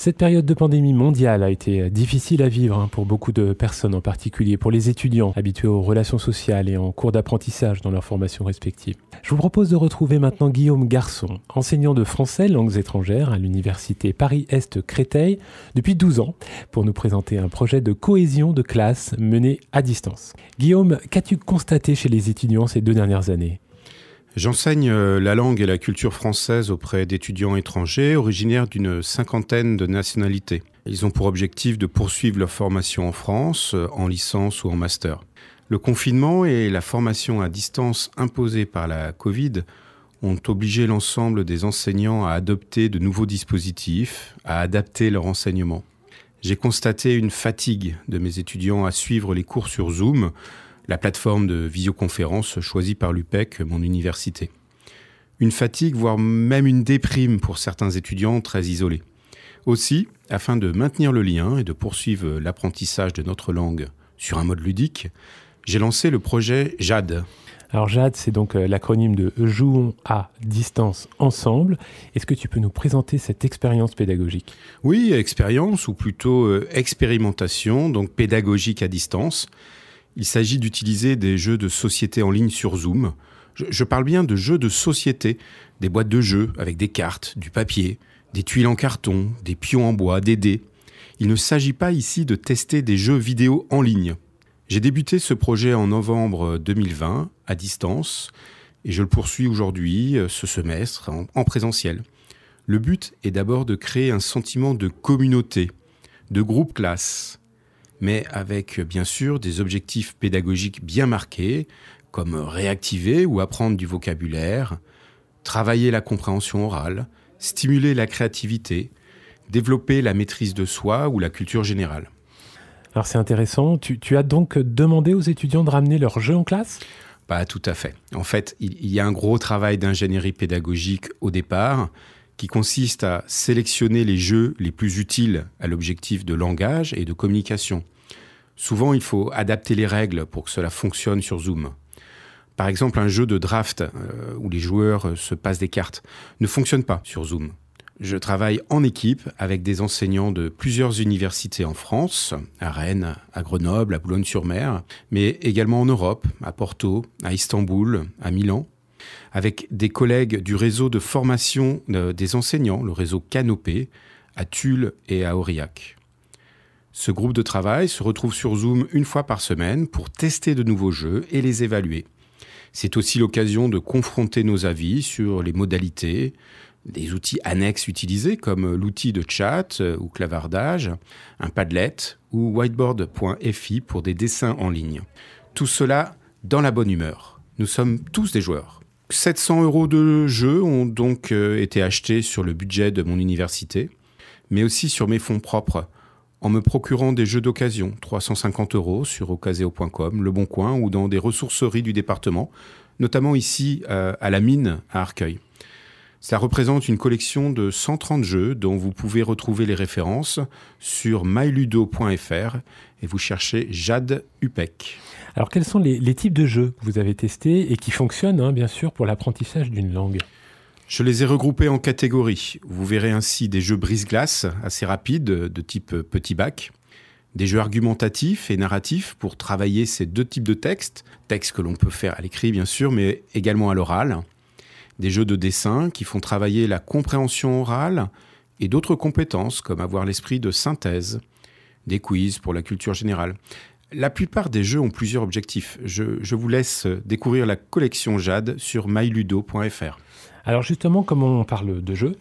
Cette période de pandémie mondiale a été difficile à vivre hein, pour beaucoup de personnes, en particulier pour les étudiants habitués aux relations sociales et en cours d'apprentissage dans leurs formations respectives. Je vous propose de retrouver maintenant Guillaume Garçon, enseignant de français langues étrangères à l'université Paris-Est Créteil depuis 12 ans, pour nous présenter un projet de cohésion de classe mené à distance. Guillaume, qu'as-tu constaté chez les étudiants ces deux dernières années? J'enseigne euh, la langue et la culture française auprès d'étudiants étrangers originaires d'une cinquantaine de nationalités. Ils ont pour objectif de poursuivre leur formation en France, euh, en licence ou en master. Le confinement et la formation à distance imposée par la Covid ont obligé l'ensemble des enseignants à adopter de nouveaux dispositifs, à adapter leur enseignement. J'ai constaté une fatigue de mes étudiants à suivre les cours sur Zoom, la plateforme de visioconférence choisie par l'UPEC, mon université. Une fatigue, voire même une déprime pour certains étudiants très isolés. Aussi, afin de maintenir le lien et de poursuivre l'apprentissage de notre langue sur un mode ludique, j'ai lancé le projet JAD. Alors JAD, c'est donc euh, l'acronyme de Jouons à distance ensemble. Est-ce que tu peux nous présenter cette expérience pédagogique? Oui, expérience ou plutôt euh, expérimentation, donc pédagogique à distance. Il s'agit d'utiliser des jeux de société en ligne sur Zoom. Je, parle bien de jeux de société, des boîtes de jeux avec des cartes, du papier, des tuiles en carton, des pions en bois, des dés. Il ne s'agit pas ici de tester des jeux vidéo en ligne. J'ai débuté ce projet en novembre 2020 à distance et je le poursuis aujourd'hui, euh, ce semestre, en présentiel. Le but est d'abord de créer un sentiment de communauté, de groupe classe, mais avec bien sûr des objectifs pédagogiques bien marqués, comme réactiver ou apprendre du vocabulaire, travailler la compréhension orale, stimuler la créativité, développer la maîtrise de soi ou la culture générale. Alors c'est intéressant, tu, as donc demandé aux étudiants de ramener leurs jeux en classe? Pas tout à fait. En fait, il y a un gros travail d'ingénierie pédagogique au départ, qui consiste à sélectionner les jeux les plus utiles à l'objectif de langage et de communication. Souvent, il faut adapter les règles pour que cela fonctionne sur Zoom. Par exemple, un jeu de draft euh, où les joueurs euh, se passent des cartes ne fonctionne pas sur Zoom. Je travaille en équipe avec des enseignants de plusieurs universités en France, à Rennes, à Grenoble, à Boulogne-sur-Mer, mais également en Europe, à Porto, à Istanbul, à Milan, avec des collègues du réseau de formation des enseignants, le réseau Canopé, à Tulle et à Aurillac. Ce groupe de travail se retrouve sur Zoom une fois par semaine pour tester de nouveaux jeux et les évaluer. C'est aussi l'occasion de confronter nos avis sur les modalités, des outils annexes utilisés comme l'outil de chat ou clavardage, un Padlet ou whiteboard.fi pour des dessins en ligne. Tout cela dans la bonne humeur. Nous sommes tous des joueurs. 700 euros de jeux ont donc euh, été achetés sur le budget de mon université, mais aussi sur mes fonds propres, en me procurant des jeux d'occasion, 350 euros sur ocaseo.com, Le Bon Coin ou dans des ressourceries du département, notamment ici euh, à la mine à Arcueil. Ça représente une collection de 130 jeux dont vous pouvez retrouver les références sur myludo.fr et vous cherchez Jade UPEC. Alors, quels sont les, types de jeux que vous avez testés et qui fonctionnent, hein, bien sûr, pour l'apprentissage d'une langue? Je les ai regroupés en catégories. Vous verrez ainsi des jeux brise-glace assez rapides de type petit bac, des jeux argumentatifs et narratifs pour travailler ces deux types de textes, textes que l'on peut faire à l'écrit bien sûr, mais également à l'oral, des jeux de dessin qui font travailler la compréhension orale et d'autres compétences comme avoir l'esprit de synthèse, des quiz pour la culture générale. La plupart des jeux ont plusieurs objectifs. Je, vous laisse découvrir la collection Jade sur myludo.fr. Alors justement, comme on parle de jeux,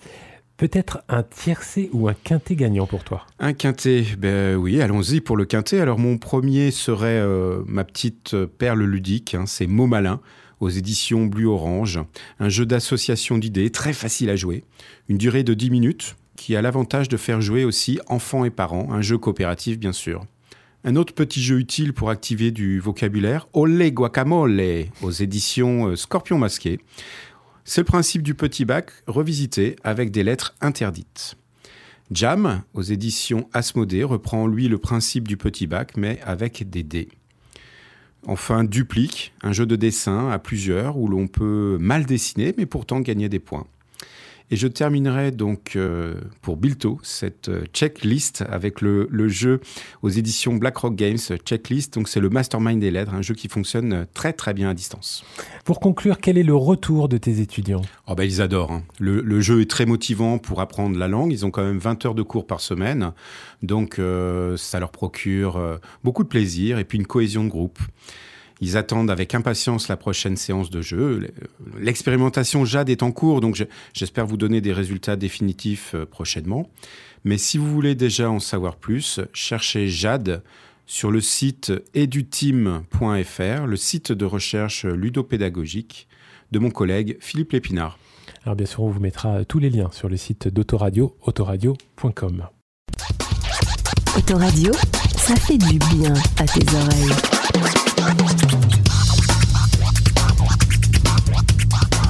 peut-être un tiercé ou un quintet gagnant pour toi? Un quintet, ben oui, allons-y pour le quintet. Alors mon premier serait euh, ma petite perle ludique, hein, c'est Mots Malin aux éditions Blue Orange, un jeu d'association d'idées très facile à jouer, une durée de 10 minutes qui a l'avantage de faire jouer aussi enfants et parents, un jeu coopératif bien sûr. Un autre petit jeu utile pour activer du vocabulaire, Olé Guacamole, aux éditions euh, Scorpion Masqué. C'est le principe du petit bac revisité avec des lettres interdites. Jam, aux éditions Asmodée, reprend lui le principe du petit bac, mais avec des dés. Enfin, Duplique, un jeu de dessin à plusieurs où l'on peut mal dessiner, mais pourtant gagner des points. Et je terminerai donc euh, pour Bilto cette euh, checklist avec le, jeu aux éditions BlackRock Games, Checklist. Donc c'est le Mastermind des lettres, un jeu qui fonctionne très très bien à distance. Pour conclure, quel est le retour de tes étudiants? Oh ben, Ils adorent. Hein. Le, jeu est très motivant pour apprendre la langue. Ils ont quand même 20 heures de cours par semaine. Donc euh, ça leur procure beaucoup de plaisir et puis une cohésion de groupe. Ils attendent avec impatience la prochaine séance de jeu. L'expérimentation JAD est en cours, donc j'espère vous donner des résultats définitifs euh, prochainement. Mais si vous voulez déjà en savoir plus, cherchez JAD sur le site eduteam.fr, le site de recherche ludopédagogique de mon collègue Philippe Lépinard. Alors bien sûr, on vous mettra tous les liens sur le site d'Autoradio, autoradio.com. Autoradio, ça fait du bien à tes oreilles.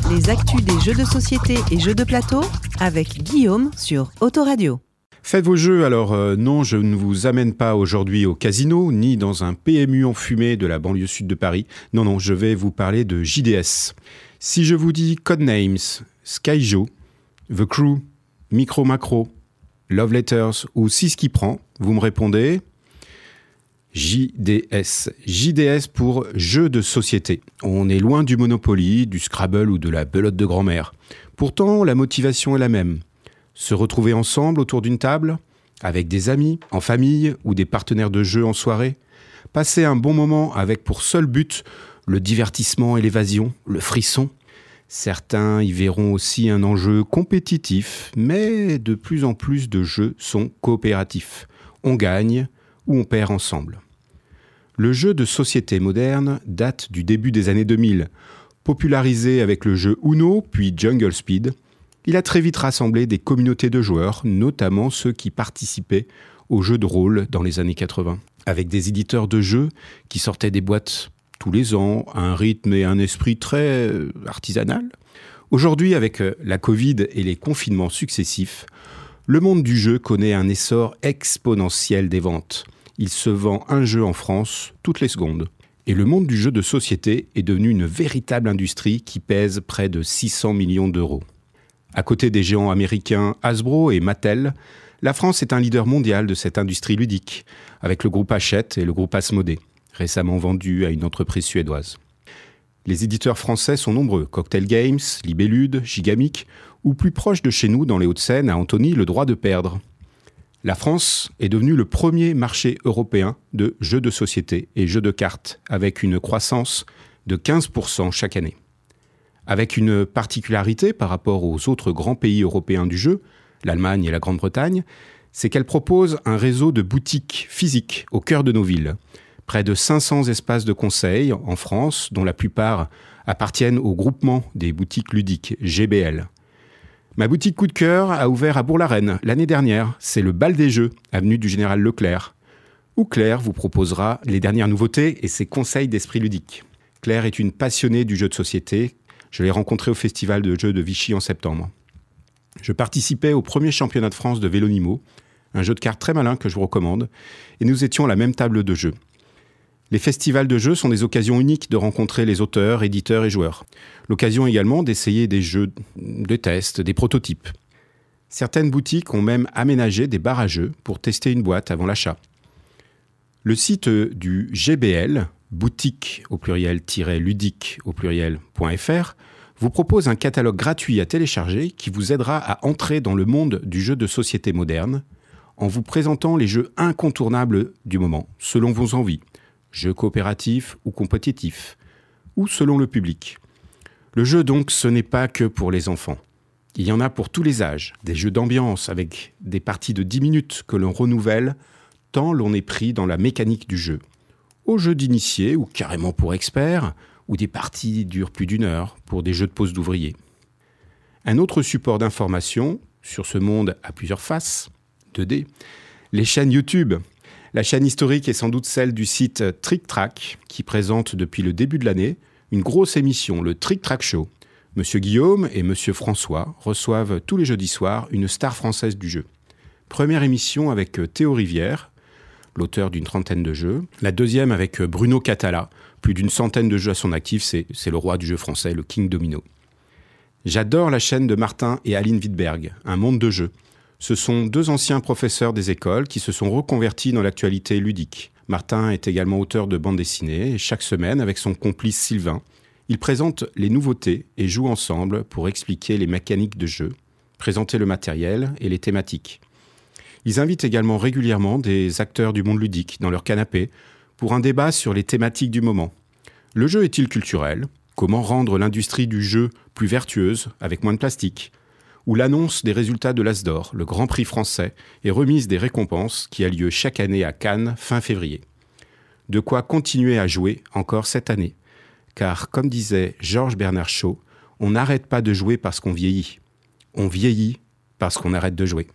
Les actus des jeux de société et jeux de plateau avec Guillaume sur Autoradio. Faites vos jeux, alors euh, non, je ne vous amène pas aujourd'hui au casino, ni dans un PMU enfumé de la banlieue sud de Paris. Non, non, je vais vous parler de JDS. Si je vous dis Codenames, Skyjo, The Crew, Micro Macro, Love Letters ou Si prend, vous me répondez JDS. JDS pour jeu de société. On est loin du Monopoly, du Scrabble ou de la belote de grand-mère. Pourtant, la motivation est la même. Se retrouver ensemble autour d'une table, avec des amis, en famille ou des partenaires de jeu en soirée. Passer un bon moment avec pour seul but le divertissement et l'évasion, le frisson. Certains y verront aussi un enjeu compétitif, mais de plus en plus de jeux sont coopératifs. On gagne ou on perd ensemble. Le jeu de société moderne date du début des années 2000. Popularisé avec le jeu Uno puis Jungle Speed, il a très vite rassemblé des communautés de joueurs, notamment ceux qui participaient aux jeux de rôle dans les années 80, avec des éditeurs de jeux qui sortaient des boîtes tous les ans, à un rythme et un esprit très euh, artisanal. Aujourd'hui, avec euh, la Covid et les confinements successifs, le monde du jeu connaît un essor exponentiel des ventes il se vend un jeu en France toutes les secondes. Et le monde du jeu de société est devenu une véritable industrie qui pèse près de 600 millions d'euros. À côté des géants américains Hasbro et Mattel, la France est un leader mondial de cette industrie ludique, avec le groupe Hachette et le groupe Asmodée, récemment vendu à une entreprise suédoise. Les éditeurs français sont nombreux, Cocktail Games, Libellude, Gigamic, ou plus proche de chez nous dans les Hauts-de-Seine, à Antony, le droit de perdre, la France est devenue le premier marché européen de jeux de société et jeux de cartes, avec une croissance de 15% chaque année. Avec une particularité par rapport aux autres grands pays européens du jeu, l'Allemagne et la Grande-Bretagne, c'est qu'elle propose un réseau de boutiques physiques au cœur de nos villes. Près de 500 espaces de conseil en France, dont la plupart appartiennent au groupement des boutiques ludiques GBL. Ma boutique coup de cœur a ouvert à Bourg-la-Reine l'année dernière. C'est le bal des jeux, avenue du Général Leclerc, où Claire vous proposera les dernières nouveautés et ses conseils d'esprit ludique. Claire est une passionnée du jeu de société. Je l'ai rencontrée au festival de jeux de Vichy en septembre. Je participais au premier championnat de France de Vélonimo, un jeu de cartes très malin que je vous recommande, et nous étions à la même table de jeu. Les festivals de jeux sont des occasions uniques de rencontrer les auteurs, éditeurs et joueurs. L'occasion également d'essayer des jeux de test, des prototypes. Certaines boutiques ont même aménagé des bars à jeux pour tester une boîte avant l'achat. Le site du GBL, boutique au pluriel-ludique au pluriel.fr, vous propose un catalogue gratuit à télécharger qui vous aidera à entrer dans le monde du jeu de société moderne en vous présentant les jeux incontournables du moment, selon vos envies jeu coopératif ou compétitif, ou selon le public. Le jeu donc, ce n'est pas que pour les enfants. Il y en a pour tous les âges, des jeux d'ambiance avec des parties de 10 minutes que l'on renouvelle tant l'on est pris dans la mécanique du jeu. Aux jeux d'initiés ou carrément pour experts, ou des parties durent plus d'une heure pour des jeux de pause d'ouvriers. Un autre support d'information sur ce monde à plusieurs faces, 2D, les chaînes YouTube la chaîne historique est sans doute celle du site Trick Track, qui présente depuis le début de l'année une grosse émission, le Trick Track Show. Monsieur Guillaume et Monsieur François reçoivent tous les jeudis soirs une star française du jeu. Première émission avec Théo Rivière, l'auteur d'une trentaine de jeux. La deuxième avec Bruno Catala, plus d'une centaine de jeux à son actif, c'est le roi du jeu français, le King Domino. J'adore la chaîne de Martin et Aline Wittberg, Un monde de jeux. Ce sont deux anciens professeurs des écoles qui se sont reconvertis dans l'actualité ludique. Martin est également auteur de bande dessinée et chaque semaine, avec son complice Sylvain, il présente les nouveautés et joue ensemble pour expliquer les mécaniques de jeu, présenter le matériel et les thématiques. Ils invitent également régulièrement des acteurs du monde ludique dans leur canapé pour un débat sur les thématiques du moment. Le jeu est-il culturel? Comment rendre l'industrie du jeu plus vertueuse avec moins de plastique? Ou l'annonce des résultats de l'Asdor, le Grand Prix français, et remise des récompenses qui a lieu chaque année à Cannes fin février. De quoi continuer à jouer encore cette année. Car, comme disait Georges Bernard Shaw, on n'arrête pas de jouer parce qu'on vieillit. On vieillit parce qu'on arrête de jouer.